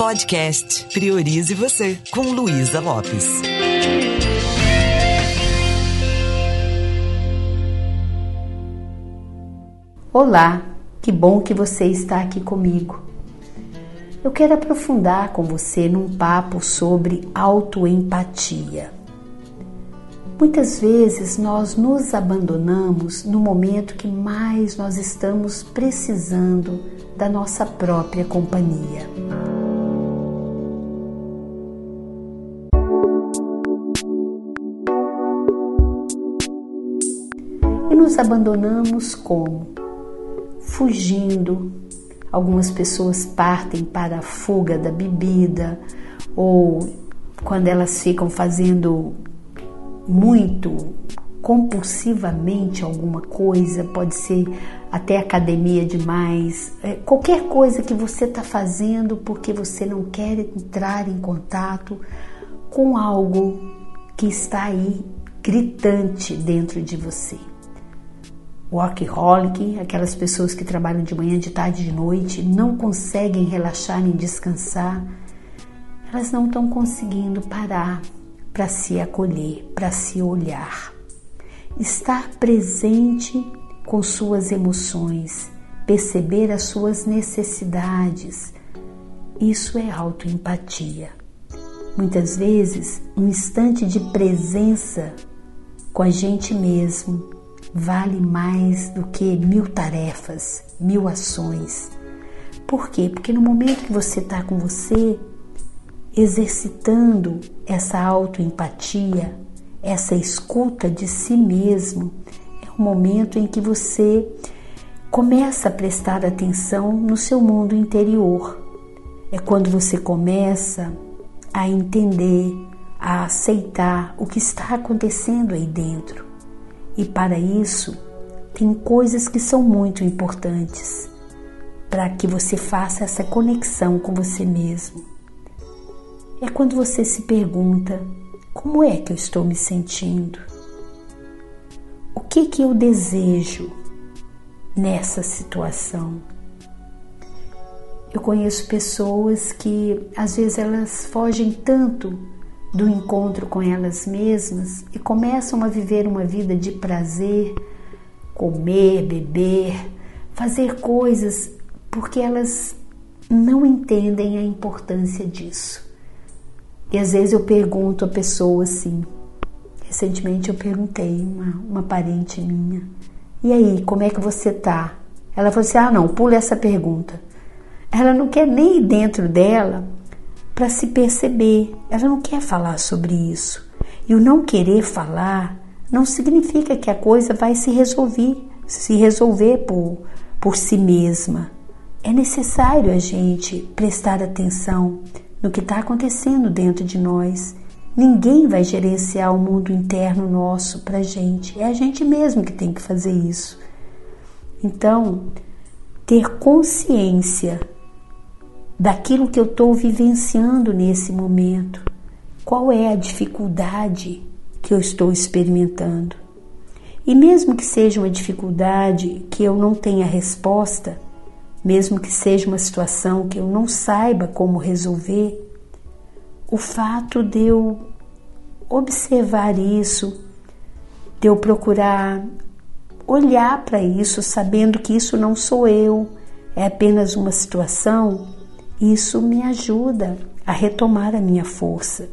Podcast Priorize Você, com Luísa Lopes. Olá, que bom que você está aqui comigo. Eu quero aprofundar com você num papo sobre autoempatia. Muitas vezes nós nos abandonamos no momento que mais nós estamos precisando da nossa própria companhia. Abandonamos como? Fugindo. Algumas pessoas partem para a fuga da bebida ou quando elas ficam fazendo muito compulsivamente alguma coisa, pode ser até academia demais, é, qualquer coisa que você está fazendo porque você não quer entrar em contato com algo que está aí gritante dentro de você. Workaholic, aquelas pessoas que trabalham de manhã, de tarde, de noite, não conseguem relaxar nem descansar, elas não estão conseguindo parar para se acolher, para se olhar. Estar presente com suas emoções, perceber as suas necessidades. Isso é autoempatia. Muitas vezes, um instante de presença com a gente mesmo vale mais do que mil tarefas, mil ações. Por quê? Porque no momento que você está com você, exercitando essa autoempatia, essa escuta de si mesmo, é o momento em que você começa a prestar atenção no seu mundo interior. É quando você começa a entender, a aceitar o que está acontecendo aí dentro. E para isso, tem coisas que são muito importantes para que você faça essa conexão com você mesmo é quando você se pergunta: como é que eu estou me sentindo? O que que eu desejo nessa situação? Eu conheço pessoas que às vezes elas fogem tanto do encontro com elas mesmas e começam a viver uma vida de prazer, comer, beber, fazer coisas porque elas não entendem a importância disso. E às vezes eu pergunto a pessoa assim. Recentemente eu perguntei uma, uma parente minha: E aí, como é que você tá? Ela falou assim: Ah, não, pula essa pergunta. Ela não quer nem dentro dela para se perceber. Ela não quer falar sobre isso. E o não querer falar não significa que a coisa vai se resolver, se resolver por, por si mesma. É necessário a gente prestar atenção no que está acontecendo dentro de nós. Ninguém vai gerenciar o mundo interno nosso para a gente. É a gente mesmo que tem que fazer isso. Então, ter consciência daquilo que eu estou vivenciando nesse momento. Qual é a dificuldade que eu estou experimentando? E mesmo que seja uma dificuldade que eu não tenha resposta, mesmo que seja uma situação que eu não saiba como resolver, o fato de eu observar isso, de eu procurar olhar para isso sabendo que isso não sou eu, é apenas uma situação, isso me ajuda a retomar a minha força.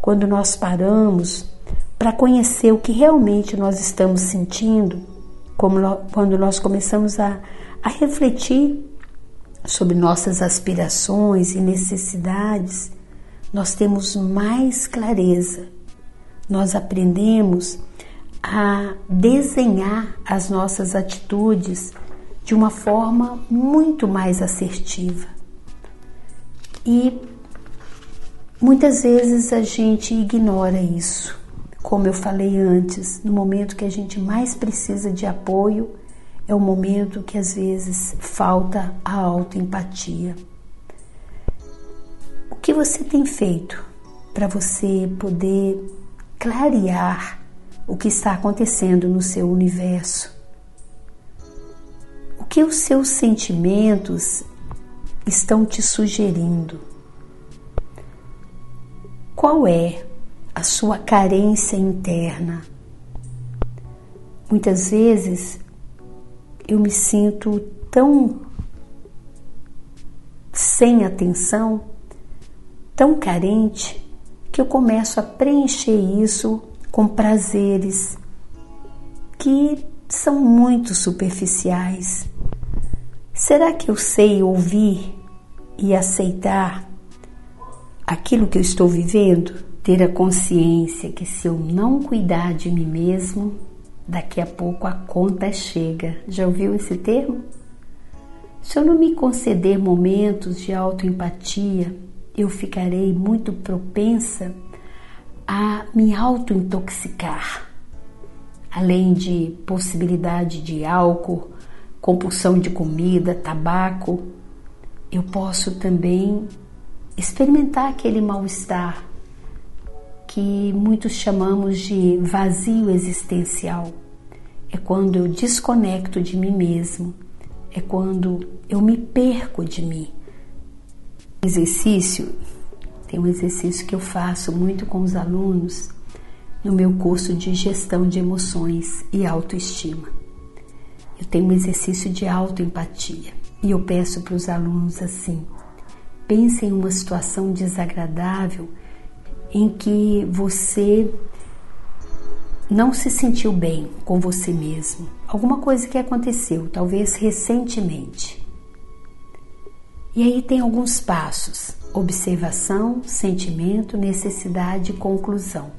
Quando nós paramos para conhecer o que realmente nós estamos sentindo, como quando nós começamos a a refletir sobre nossas aspirações e necessidades, nós temos mais clareza, nós aprendemos a desenhar as nossas atitudes de uma forma muito mais assertiva. E muitas vezes a gente ignora isso. Como eu falei antes, no momento que a gente mais precisa de apoio, é o momento que às vezes falta a autoempatia. O que você tem feito para você poder clarear o que está acontecendo no seu universo? O que os seus sentimentos estão te sugerindo? Qual é a sua carência interna? Muitas vezes eu me sinto tão sem atenção, tão carente, que eu começo a preencher isso com prazeres que são muito superficiais. Será que eu sei ouvir e aceitar aquilo que eu estou vivendo? Ter a consciência que se eu não cuidar de mim mesmo, daqui a pouco a conta chega. Já ouviu esse termo? Se eu não me conceder momentos de autoempatia, eu ficarei muito propensa a me auto-intoxicar, além de possibilidade de álcool, compulsão de comida, tabaco, eu posso também experimentar aquele mal-estar que muitos chamamos de vazio existencial. É quando eu desconecto de mim mesmo, é quando eu me perco de mim. Exercício, tem um exercício que eu faço muito com os alunos no meu curso de gestão de emoções e autoestima. Eu tenho um exercício de autoempatia e eu peço para os alunos assim: pense em uma situação desagradável em que você não se sentiu bem com você mesmo, alguma coisa que aconteceu, talvez recentemente. E aí tem alguns passos: observação, sentimento, necessidade e conclusão,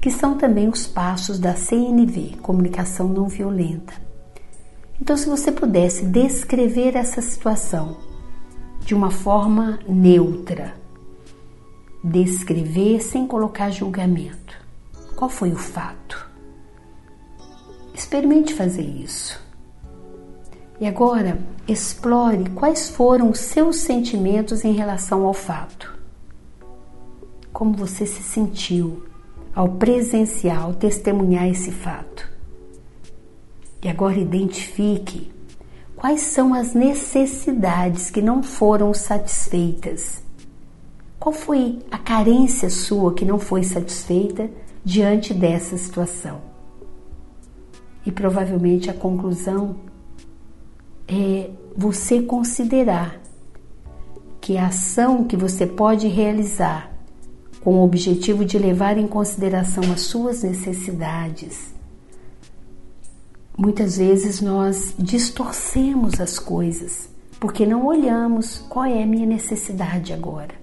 que são também os passos da CNV, comunicação não violenta. Então, se você pudesse descrever essa situação de uma forma neutra, descrever sem colocar julgamento. Qual foi o fato? Experimente fazer isso. E agora, explore quais foram os seus sentimentos em relação ao fato. Como você se sentiu ao presenciar, ao testemunhar esse fato. E agora identifique quais são as necessidades que não foram satisfeitas qual foi a carência sua que não foi satisfeita diante dessa situação? E provavelmente a conclusão é você considerar que a ação que você pode realizar com o objetivo de levar em consideração as suas necessidades. Muitas vezes nós distorcemos as coisas porque não olhamos qual é a minha necessidade agora.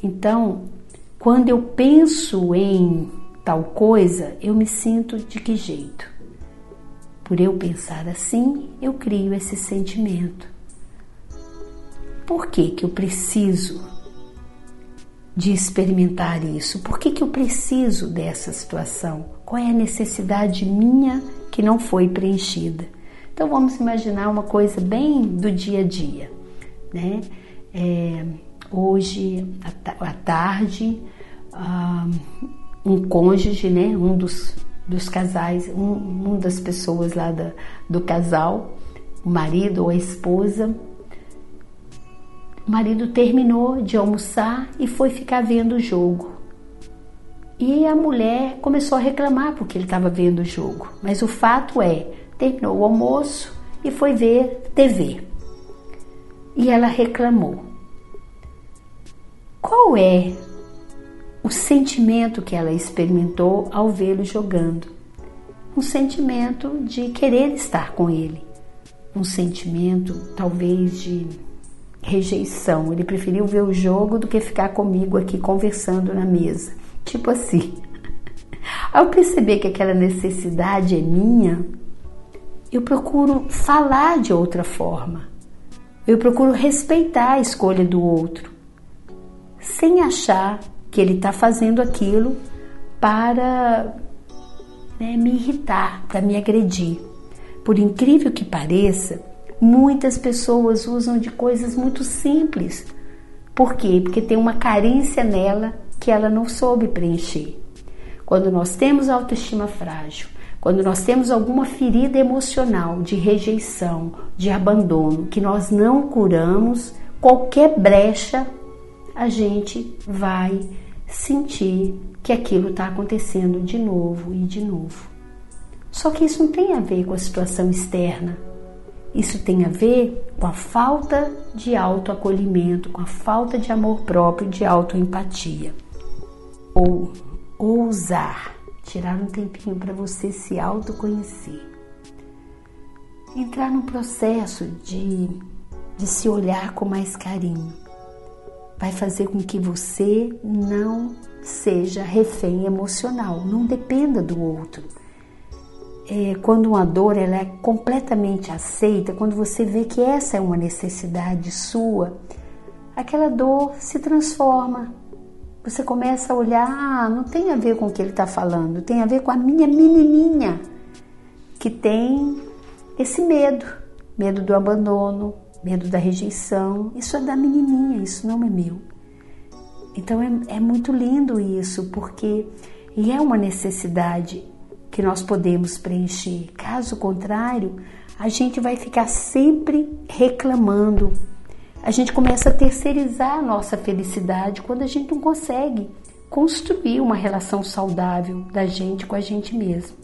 Então, quando eu penso em tal coisa, eu me sinto de que jeito? Por eu pensar assim, eu crio esse sentimento. Por que, que eu preciso de experimentar isso? Por que, que eu preciso dessa situação? Qual é a necessidade minha que não foi preenchida? Então vamos imaginar uma coisa bem do dia a dia, né? É, hoje à tarde um cônjuge, né, um dos, dos casais, um, uma das pessoas lá da, do casal, o marido ou a esposa, o marido terminou de almoçar e foi ficar vendo o jogo. E a mulher começou a reclamar porque ele estava vendo o jogo. Mas o fato é, terminou o almoço e foi ver TV. E ela reclamou. Qual é o sentimento que ela experimentou ao vê-lo jogando? Um sentimento de querer estar com ele, um sentimento talvez de rejeição. Ele preferiu ver o jogo do que ficar comigo aqui conversando na mesa. Tipo assim. Ao perceber que aquela necessidade é minha, eu procuro falar de outra forma. Eu procuro respeitar a escolha do outro sem achar que ele está fazendo aquilo para né, me irritar, para me agredir. Por incrível que pareça, muitas pessoas usam de coisas muito simples. Por quê? Porque tem uma carência nela que ela não soube preencher. Quando nós temos autoestima frágil, Quando nós temos alguma ferida emocional de rejeição, de abandono, que nós não curamos, qualquer brecha a gente vai sentir que aquilo está acontecendo de novo e de novo. Só que isso não tem a ver com a situação externa. Isso tem a ver com a falta de autoacolhimento, com a falta de amor próprio, de autoempatia. Ou ousar, tirar um tempinho para você se autoconhecer. Entrar num processo de, de se olhar com mais carinho. Vai fazer com que você não seja refém emocional, não dependa do outro é, quando uma dor ela é completamente aceita, quando você vê que essa é uma necessidade sua, aquela dor se transforma. Você começa a olhar, ah, não tem a ver com o que ele está falando, tem a ver com a minha menininha que tem esse medo, medo do abandono, medo da rejeição. Isso é da menininha, isso não é meu. Então é, é muito lindo isso, porque e é uma necessidade que nós podemos preencher. Caso contrário, a gente vai ficar sempre reclamando. A gente começa a terceirizar a nossa felicidade quando a gente não consegue construir uma relação saudável da gente com a gente mesmo.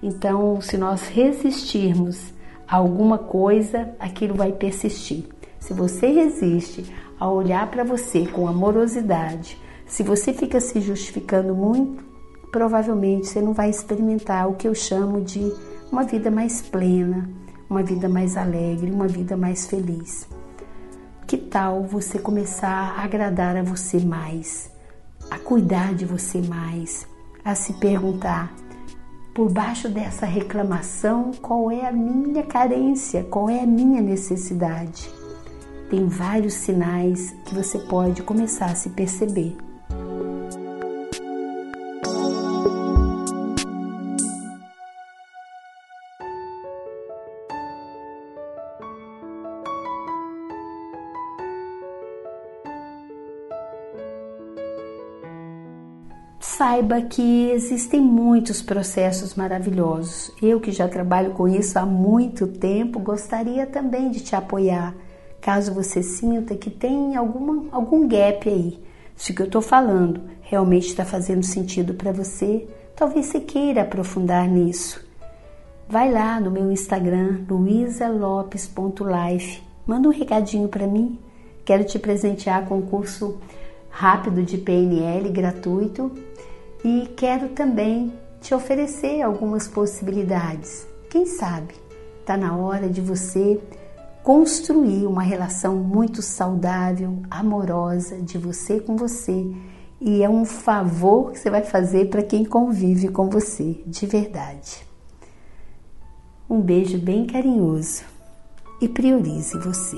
Então, se nós resistirmos a alguma coisa, aquilo vai persistir. Se você resiste a olhar para você com amorosidade, se você fica se justificando muito, provavelmente você não vai experimentar o que eu chamo de uma vida mais plena, uma vida mais alegre, uma vida mais feliz. Que tal você começar a agradar a você mais, a cuidar de você mais, a se perguntar por baixo dessa reclamação qual é a minha carência, qual é a minha necessidade? Tem vários sinais que você pode começar a se perceber. Saiba que existem muitos processos maravilhosos. Eu que já trabalho com isso há muito tempo, gostaria também de te apoiar, caso você sinta que tem alguma, algum gap aí. Se o que eu estou falando realmente está fazendo sentido para você, talvez você queira aprofundar nisso. Vai lá no meu Instagram, luisalopes.life, manda um recadinho para mim. Quero te presentear com um curso rápido de PNL gratuito e quero também te oferecer algumas possibilidades. Quem sabe está na hora de você construir uma relação muito saudável, amorosa de você com você. E é um favor que você vai fazer para quem convive com você, de verdade. Um beijo bem carinhoso e priorize você.